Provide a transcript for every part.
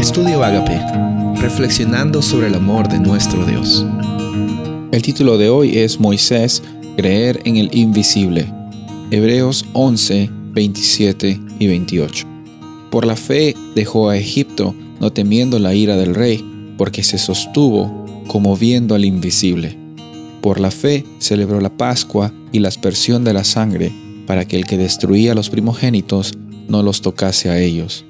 Estudio Agape, reflexionando sobre el amor de nuestro Dios. El título de hoy es Moisés, creer en el invisible. Hebreos 11, 27 y 28. Por la fe dejó a Egipto, no temiendo la ira del rey, porque se sostuvo como viendo al invisible. Por la fe celebró la Pascua y la aspersión de la sangre, para que el que destruía a los primogénitos no los tocase a ellos.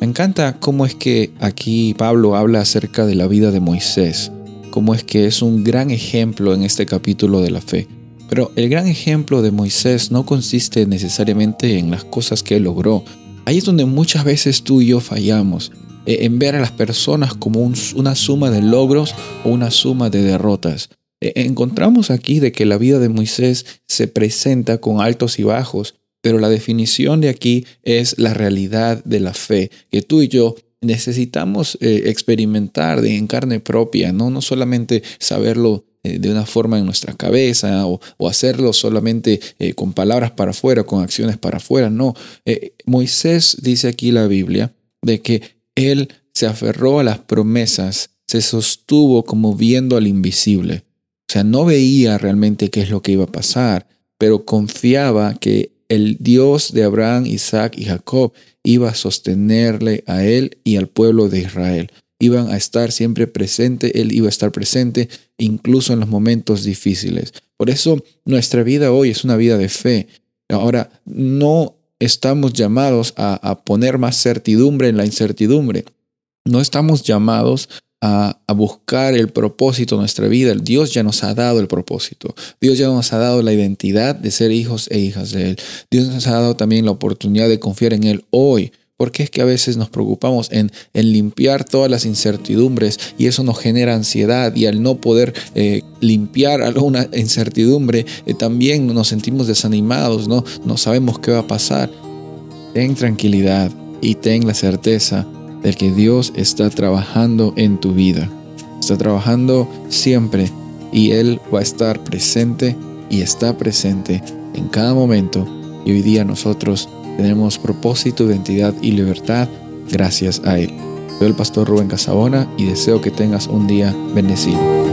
Me encanta cómo es que aquí Pablo habla acerca de la vida de Moisés, cómo es que es un gran ejemplo en este capítulo de la fe. Pero el gran ejemplo de Moisés no consiste necesariamente en las cosas que logró. Ahí es donde muchas veces tú y yo fallamos, e, en ver a las personas como una suma de logros o una suma de derrotas. E, encontramos aquí de que la vida de Moisés se presenta con altos y bajos, pero la definición de aquí es la realidad de la fe, que tú y yo necesitamos eh, experimentar de en carne propia, ¿no? no solamente saberlo eh, de una forma en nuestra cabeza o, hacerlo solamente eh, con palabras para afuera, con acciones para afuera, no. Moisés dice aquí la Biblia de que él se aferró a las promesas, se sostuvo como viendo al invisible. O sea, no veía realmente qué es lo que iba a pasar, pero confiaba que el Dios de Abraham, Isaac y Jacob iba a sostenerle a él y al pueblo de Israel. Iban a estar siempre presente, él iba a estar presente incluso en los momentos difíciles. Por eso nuestra vida hoy es una vida de fe. Ahora, no estamos llamados a, poner más certidumbre en la incertidumbre. No estamos llamados a, buscar el propósito de nuestra vida. Dios ya nos ha dado el propósito. Dios ya nos ha dado la identidad de ser hijos e hijas de Él. Dios nos ha dado también la oportunidad de confiar en Él hoy. Porque es que a veces nos preocupamos en, en, limpiar todas las incertidumbres y eso nos genera ansiedad y al no poder eh, limpiar alguna incertidumbre eh, también nos sentimos desanimados, ¿no? no sabemos qué va a pasar. Ten tranquilidad y ten la certeza del que Dios está trabajando en tu vida. Está trabajando siempre y Él va a estar presente y está presente en cada momento. Y hoy día nosotros tenemos propósito, identidad y libertad gracias a Él. Soy el pastor Rubén Casabona y deseo que tengas un día bendecido.